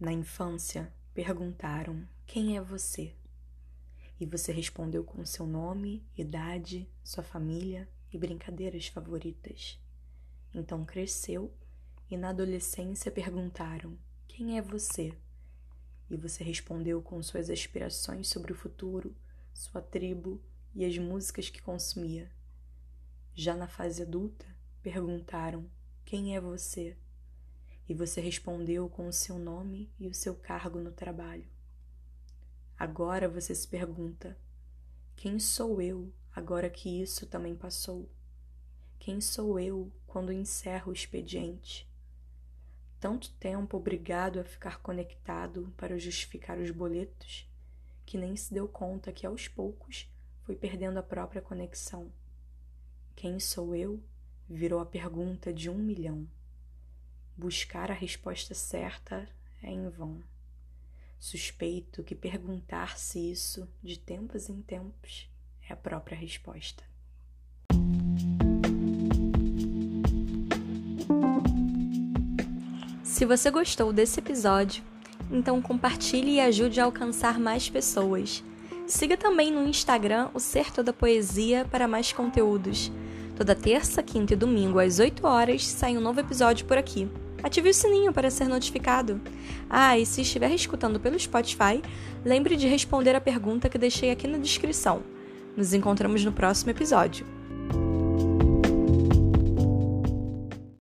Na infância, perguntaram: Quem é você? E você respondeu com seu nome, idade, sua família e brincadeiras favoritas. Então cresceu e na adolescência perguntaram: Quem é você? E você respondeu com suas aspirações sobre o futuro, sua tribo e as músicas que consumia. Já na fase adulta, perguntaram: Quem é você? E você respondeu com o seu nome e o seu cargo no trabalho. Agora você se pergunta: Quem sou eu agora que isso também passou? Quem sou eu quando encerro o expediente? tanto tempo obrigado a ficar conectado para justificar os boletos, que nem se deu conta que aos poucos foi perdendo a própria conexão. Quem sou eu? virou a pergunta de um milhão. Buscar a resposta certa é em vão. Suspeito que perguntar-se isso de tempos em tempos é a própria resposta. Se você gostou desse episódio, então compartilhe e ajude a alcançar mais pessoas. Siga também no Instagram o Ser Toda Poesia para mais conteúdos. Toda terça, quinta e domingo às 8 horas sai um novo episódio por aqui. Ative o sininho para ser notificado. Ah, e se estiver escutando pelo Spotify, lembre de responder a pergunta que deixei aqui na descrição. Nos encontramos no próximo episódio.